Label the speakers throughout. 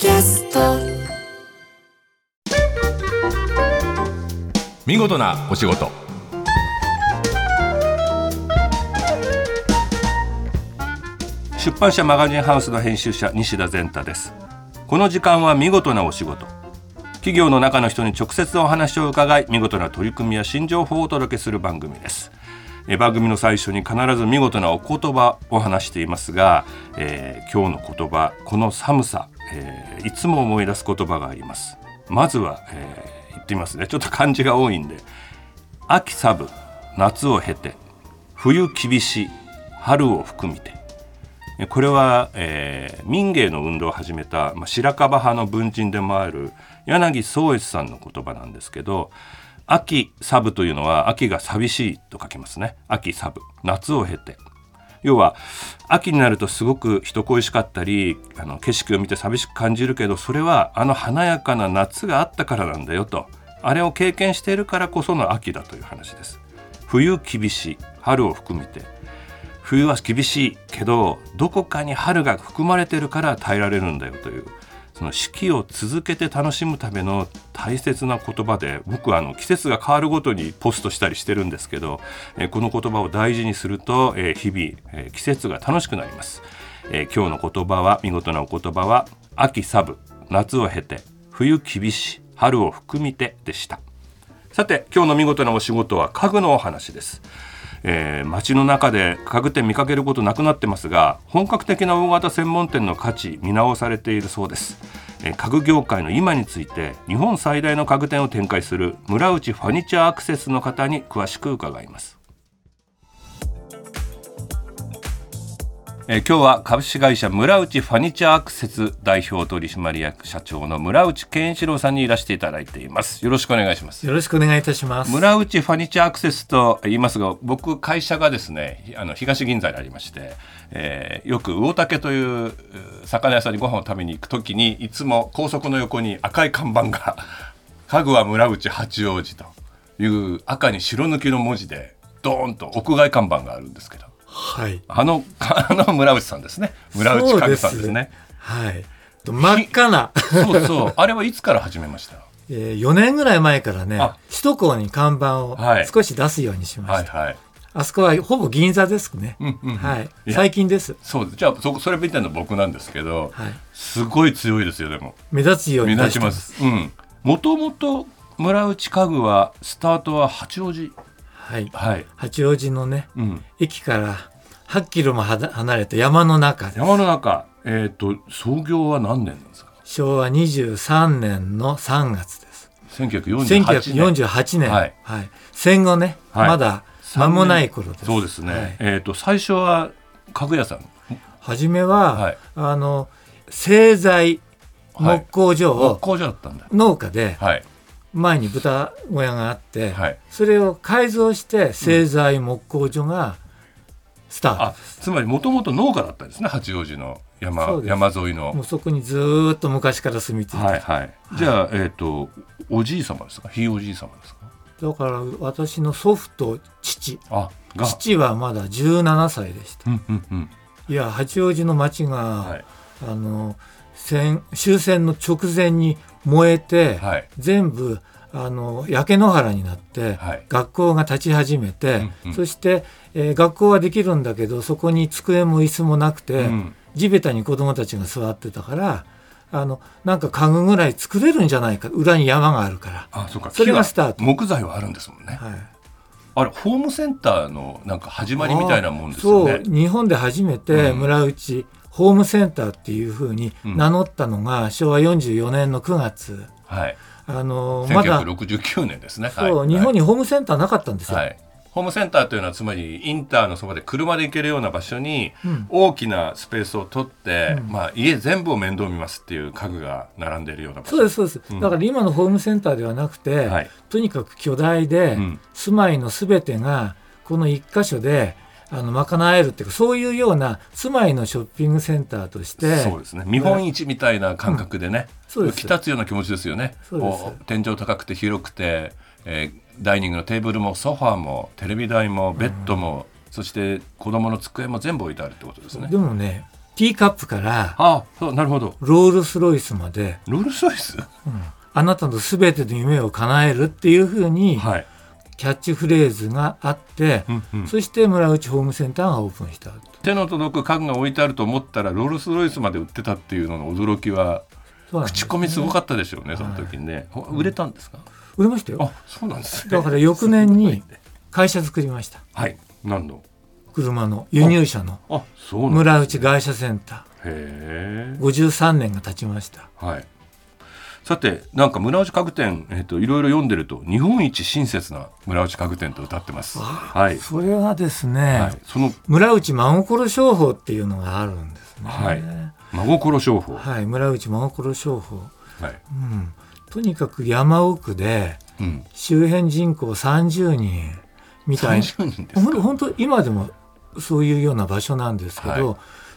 Speaker 1: キャスト。
Speaker 2: 見事なお仕事。出版社マガジンハウスの編集者西田善太です。この時間は見事なお仕事。企業の中の人に直接お話を伺い見事な取り組みや新情報をお届けする番組です。え番組の最初に必ず見事なお言葉を話していますが、えー、今日の言葉この寒さ、えー、いつも思い出す言葉があります。まずは、えー、言ってみますね。ちょっと漢字が多いんで。秋サブ夏を経て冬厳しい春を含みて。これは、えー、民芸の運動を始めた、まあ、白樺派の文人でもある柳宗悦さんの言葉なんですけど秋サブというのは秋が寂しいと書きますね。秋サブ夏を経て。要は秋になるとすごく人恋しかったりあの景色を見て寂しく感じるけどそれはあの華やかな夏があったからなんだよと。あれを経験しているからこその秋だという話です。冬厳しい春を含めて。冬は厳しいけどどこかに春が含まれてるから耐えられるんだよという。その四季を続けて楽しむための大切な言葉で僕はあの季節が変わるごとにポストしたりしてるんですけど、えこの言葉を大事にすると、え日々、え季節が楽しくなります、え今日の言葉は見事なお言葉は秋サブ夏を経て冬厳し春を含みてでした。さて今日の見事なお仕事は家具のお話です。えー、街の中で家具店見かけることなくなってますが本格的な大型専門店の価値見直されているそうです、えー、家具業界の今について日本最大の家具店を展開する村内ファニチャーアクセスの方に詳しく伺います。えー、今日は株式会社村内ファニチャーアクセス代表取締役社長の村内健一郎さんにいらしていただいています。よろしくお願いします。
Speaker 3: よろしくお願いいたします。
Speaker 2: 村内ファニチャーアクセスと言いますが僕会社がですねあの東銀座にありまして、えー、よく魚竹という魚屋さんにご飯を食べに行くときにいつも高速の横に赤い看板が家具は村内八王子という赤に白抜きの文字でドーンと屋外看板があるんですけど
Speaker 3: はい、
Speaker 2: あのあの村内さんですね。村内家具さんですね。
Speaker 3: はい。真っ赤な。
Speaker 2: そうそう。あれはいつから始めました？
Speaker 3: えー、4年ぐらい前からね首都高に看板を少し出すようにしました、はいはい。はい、あそこはほぼ銀座ですね、うんうん、はい、最近です。
Speaker 2: そうじゃあそそれ見てるの僕なんですけど、はい、すごい強いですよでも。
Speaker 3: 目立つように
Speaker 2: 目立ちます。もともと村内家具はスタートは八王子
Speaker 3: はい、はい、八王子のね、うん、駅から8キロも離れた山の中。
Speaker 2: 山の中。えっ、ー、と創業は何年なんですか？
Speaker 3: 昭和23年の3月です。
Speaker 2: 1948
Speaker 3: 年。1948年、はい、はい、戦後ね、はい、まだ間もない頃です。
Speaker 2: そうですね、はい、えっ、ー、と最初は家具屋さん？
Speaker 3: 初めは、はい、あの製材木工所を、
Speaker 2: 木工所だったんだ。
Speaker 3: 農家で、はい前に豚小屋があって、はい、それを改造して製材木工所がスタート、
Speaker 2: つまりもともと農家だったんですね八王子の山山沿いの。
Speaker 3: もうそこにずっと昔から住み着いて、
Speaker 2: はいはい、じゃあ、えっ、ー、とおじい様ですか？ひいおじい様ですか？
Speaker 3: だから私の祖父と父。あ父はまだ17歳でした、うんうんうん、いや八王子の町が、はい、あの戦終戦の直前に燃えて、はい、全部あの焼け野原になって、はい、学校が立ち始めて、うんうん、そして、えー、学校はできるんだけどそこに机も椅子もなくて、うん、地べたに子どもたちが座ってたからあのなんか家具ぐらい作れるんじゃないか。裏に山があるから。
Speaker 2: あそうか。
Speaker 3: それがスタート。
Speaker 2: 木材はあるんですもんね、はい、あれホームセンターのなんか始まりみたいなもんですよね。
Speaker 3: そう。日本で初めて村内、ホームセンターっていうふうに名乗ったのが昭和44年の9月、
Speaker 2: はい。
Speaker 3: あの
Speaker 2: まだ1969年ですね。
Speaker 3: そう、はい、日本にホームセンターなかったんですよ、はい、
Speaker 2: ホームセンターというのはつまりインターのそばで車で行けるような場所に大きなスペースを取って、うん、まあ、家全部を面倒見ますっていう家具が並んでいるような場
Speaker 3: 所。そうですそうです、うん、だから今のホームセンターではなくて、はい、とにかく巨大で、うん、住まいのすべてがこの一箇所であの賄えるっていうかそういうような住まいのショッピングセンターとして
Speaker 2: そうですね。見本市みたいな感覚でね、うん、浮き立つような気持ちですよね。天井高くて広くて、えー、ダイニングのテーブルもソファーもテレビ台もベッドも、うん、そして子供の机も全部置いてあるってことですね。
Speaker 3: でもねティーカップから
Speaker 2: あそうなるほど。
Speaker 3: ロールス・ロイスまで。
Speaker 2: ロールス・ロイス、うん、
Speaker 3: あなたのすべての夢を叶えるっていうふうに、はい、キャッチフレーズがあって、うんうん、そして村内ホームセンターがオープンした
Speaker 2: 手の届く家具が置いてあると思ったらロールス・ロイスまで売ってたっていうのの驚きは、ね、口コミすごかったでしょうねその時にね、はい、売れたんですか？
Speaker 3: 売れましたよ。
Speaker 2: あそうなんです、
Speaker 3: ね、だから翌年に会社作りました。
Speaker 2: はい。何の
Speaker 3: 車の輸入車の。村内外車センター。53年が経ちました、
Speaker 2: はい、さてなんか村内家具店、えーと、いろいろ読んでると日本一親切な村内家具店と歌ってます、
Speaker 3: はい、それはですね、はい、その村内真心商法っていうのがあるんですね、はい、
Speaker 2: 真心商法。
Speaker 3: はい村内真心商法、はい。うん、とにかく山奥で、周辺人口30人みたいな。本当今でもそういうような場所なんですけど、はい、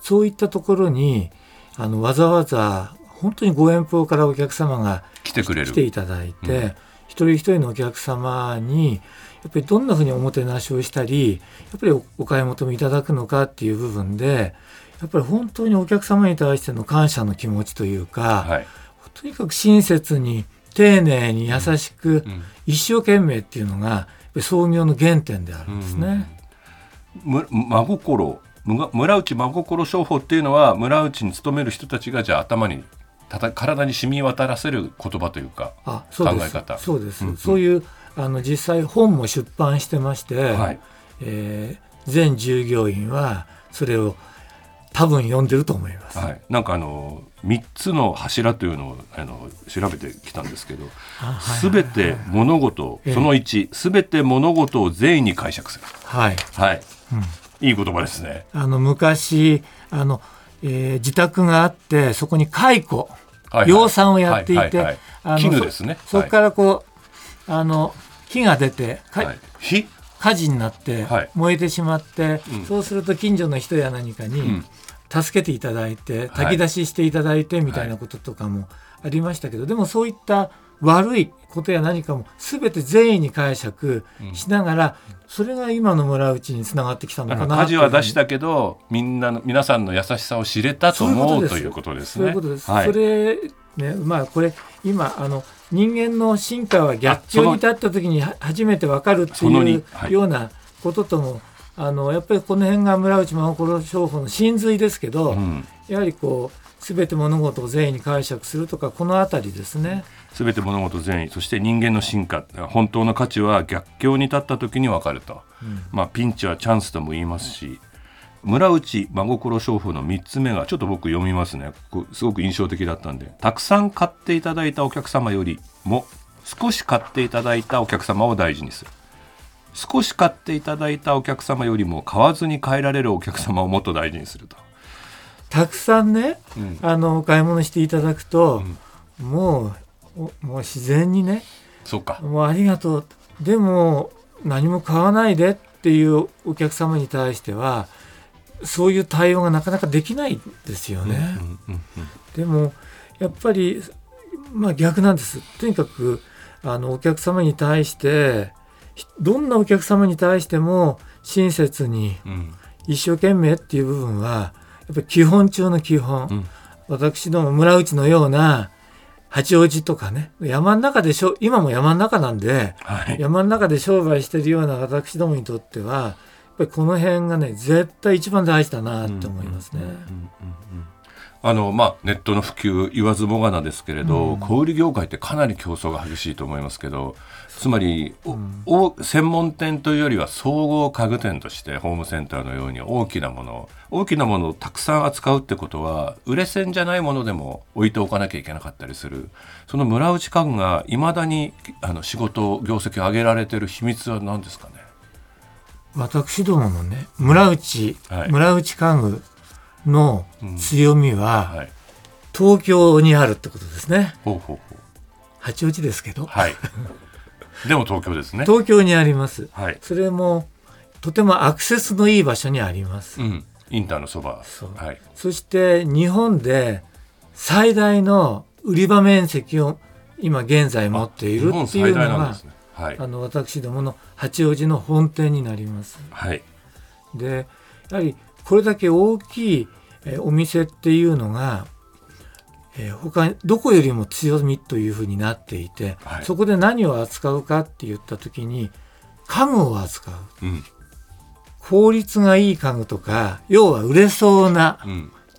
Speaker 3: そういったところにあのわざわざ本当にご遠方からお客様が
Speaker 2: 来てくれる。
Speaker 3: 来ていただいて、うん、一人一人のお客様にやっぱりどんなふうにおもてなしをしたりやっぱりお買い求めいただくのかっていう部分でやっぱり本当にお客様に対しての感謝の気持ちというか、はい、とにかく親切に丁寧に優しく、一生懸命っていうのが創業の原点であるんですね。
Speaker 2: 真心村内真心商法っていうのは村内に勤める人たちがじゃあ頭にたた体に染み渡らせる言葉というかあそう考え方。
Speaker 3: そうです、うんうん、そういうあの実際本も出版してまして、はい。えー、全従業員はそれを多分読んでると思います、
Speaker 2: はい、なんかあの3つの柱というのをあの調べてきたんですけどすべ、て物事、その1すべて物事を善意に解釈する。はい、はい。うん、いい言葉ですね。
Speaker 3: あの昔あの、えー、自宅があってそこに蚕、はいはい、養蚕をやっていて、そこからこうあの火が出て、
Speaker 2: はい、火？
Speaker 3: 火事になって燃えてしまって、そうすると近所の人や何かに助けていただいて炊き出ししていただいてみたいなこととかもありましたけど、でもそういった悪いことや何かも全て善意に解釈しながら、それが今の村内につながってきたのかな
Speaker 2: 火事は出したけどみんなの皆さんの優しさを知れたと思うということですね。そういうことです。
Speaker 3: はい、それねまあこれ今あの人間の進化は逆境に立った時に初めて分かるっていうようなことともあのやっぱりこの辺が村内真心商法の真髄ですけど、うん、やはりこう全て物事を善意に解釈するとかこの辺りですね。
Speaker 2: 全て物事善意そして人間の進化本当の価値は逆境に立った時に分かると、うん、まあ、ピンチはチャンスとも言いますし村内真心商法の3つ目がちょっと僕読みますね。すごく印象的だったんで。たくさん買っていただいたお客様よりも少し買っていただいたお客様を大事にする。少し買っていただいたお客様よりも買わずに帰られるお客様をもっと大事にすると。
Speaker 3: たくさんね、うん、あのお買い物していただくと、うん、もうもう自然にね。
Speaker 2: そうか。
Speaker 3: もうありがとう。でも何も買わないでっていうお客様に対してはそういう対応がなかなかできないですよね。でもやっぱりまあ逆なんです。とにかくあのお客様に対してどんなお客様に対しても親切に一生懸命っていう部分はやっぱり基本中の基本、うん、私ども村内のような八王子とかね山の中でしょ今も山の中なんで、はい、山の中で商売してるような私どもにとってはやっぱりこの辺がね絶対一番大事だなって思いますね。
Speaker 2: あのまあ、ネットの普及言わずもがなですけれど、うん、小売業界ってかなり競争が激しいと思いますけどつまり、うん、専門店というよりは総合家具店としてホームセンターのように大きなもの大きなものをたくさん扱うってことは売れ線じゃないものでも置いておかなきゃいけなかったりする。その村内家具がいまだにあの仕事業績を上げられてる秘密は何ですかね？
Speaker 3: 私どものね村内、はい、村内家具の強みは、はい、東京にあるってことですね。ほうほうほう八王子ですけど。
Speaker 2: はい。でも東京ですね。
Speaker 3: 東京にあります。はい。それもとてもアクセスのいい場所にあります。うん、
Speaker 2: インターのそば。
Speaker 3: はい。そして日本で最大の売り場面積を今現在持っているっていうのが、ねはい、あの私どもの八王子の本店になります。はい。でやはりこれだけ大きいえー、お店っていうのが、えー、他どこよりも強みというふうになっていて、はい、そこで何を扱うかって言った時に家具を扱う、うん、効率がいい家具とか要は売れそうな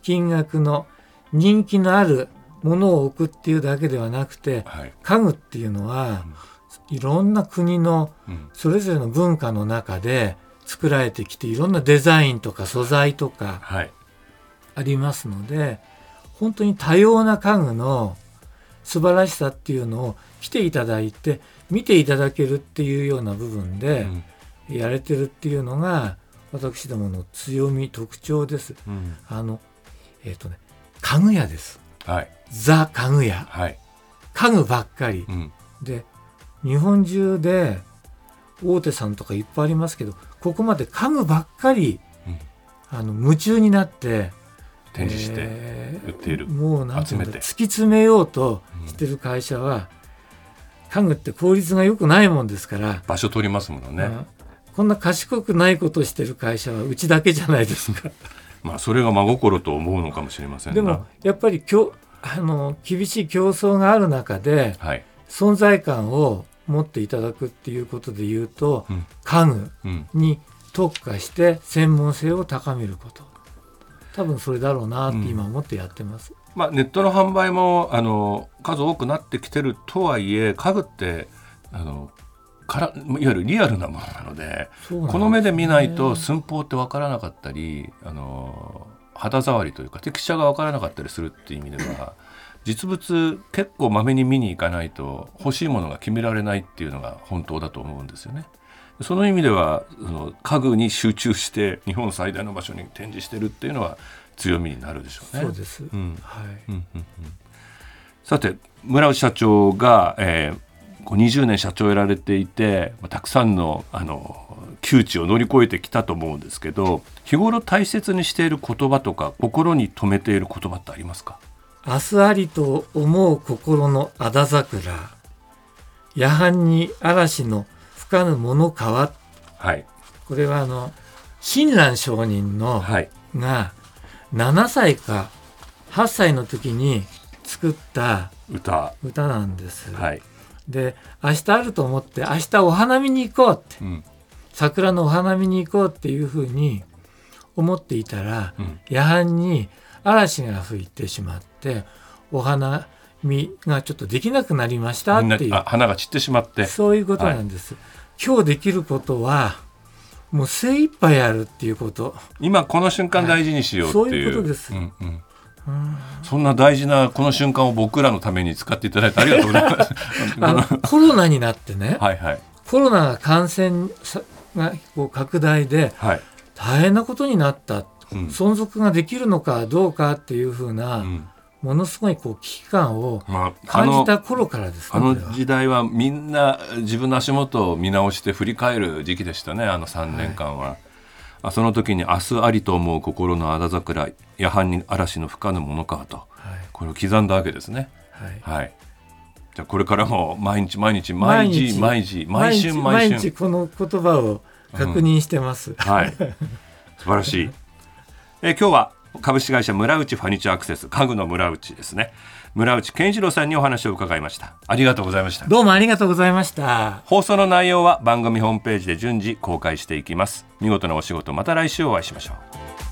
Speaker 3: 金額の人気のあるものを置くっていうだけではなくて、はい、家具っていうのは、いろんな国のそれぞれの文化の中で作られてきていろんなデザインとか素材とかありますので、はい、本当に多様な家具の素晴らしさっていうのを来ていただいて見ていただけるっていうような部分でやれてるっていうのが私どもの強み特徴です。うん、あのえっ、ー、とね家具屋です。はい、ザ家具屋、はい、家具ばっかり、うん、で日本中で大手さんとかいっぱいありますけどここまで家具ばっかり、うん、あの夢中になって
Speaker 2: 展示して売っている、えー、
Speaker 3: もうなんていう突き詰めようとしてる会社は、家具って効率が良くないもんですから
Speaker 2: 場所取りますものね、
Speaker 3: こんな賢くないことをしてる会社はうちだけじゃないですか。
Speaker 2: まあそれが真心と思うのかもしれません
Speaker 3: でもやっぱりきょあの厳しい競争がある中で、はい、存在感を持っていただくっていうことで言うと、うん、家具に特化して専門性を高めること。多分それだろうなって今思ってやってます。うん、
Speaker 2: まあ、ネットの販売もあの数多くなってきてるとはいえ家具ってあのからいわゆるリアルなものなので、ね、この目で見ないと寸法って分からなかったりあの肌触りというかテクスチャが分からなかったりするっていう意味では実物結構まめに見に行かないと欲しいものが決められないっていうのが本当だと思うんですよね。その意味ではその家具に集中して日本最大の場所に展示してるっていうのは強みになるでしょうね。
Speaker 3: そうです、うん。はい。うんうんうん、
Speaker 2: さて村内社長が、えー、20年社長をやられていてたくさんのあの窮地を乗り越えてきたと思うんですけど日頃大切にしている言葉とか心に留めている言葉ってありますか？
Speaker 3: 明日ありと思う心のあだ桜。夜半に嵐の吹かぬものかわ、はい、これはあの親鸞上人の、はい、が7歳か8歳の時に作った歌。歌なんです。はい、で明日あると思って明日お花見に行こうって、うん、桜のお花見に行こうっていうふうに思っていたら、うん、夜半に嵐が吹いてしまってお花見がちょっとできなくなりましたっていう。
Speaker 2: 花が散ってしまって。
Speaker 3: そういうことなんです、はい、今日できることはもう精一杯やるっていうこと。
Speaker 2: 今この瞬間大事にしようっていう、はい、
Speaker 3: そういうことです、うんうん。
Speaker 2: そんな大事なこの瞬間を僕らのために使っていただいてありがとうございます。
Speaker 3: あのコロナになってね、はいはい、コロナが感染がこう拡大で大変なことになった。存続ができるのかどうかっていうふうな、ものすごいこう危機感を感じた頃からです、
Speaker 2: ね、あの時代はみんな自分の足元を見直して振り返る時期でしたねあの3年間は。はい、その時に「明日ありと思う心のあだ桜夜半に嵐の吹かぬものか」と、はい、これを刻んだわけですね。はい、はい、じゃあこれからも毎日毎日毎日毎日毎春毎
Speaker 3: 春この言葉を確認してます。うん、
Speaker 2: はい。素晴らしい。え今日は株式会社村内ファニチャーアクセス家具の村内ですね。村内健一郎さんにお話を伺いました。ありがとうございました。
Speaker 3: どうもありがとうございました。
Speaker 2: 放送の内容は番組ホームページで順次公開していきます。見事なお仕事また来週お会いしましょう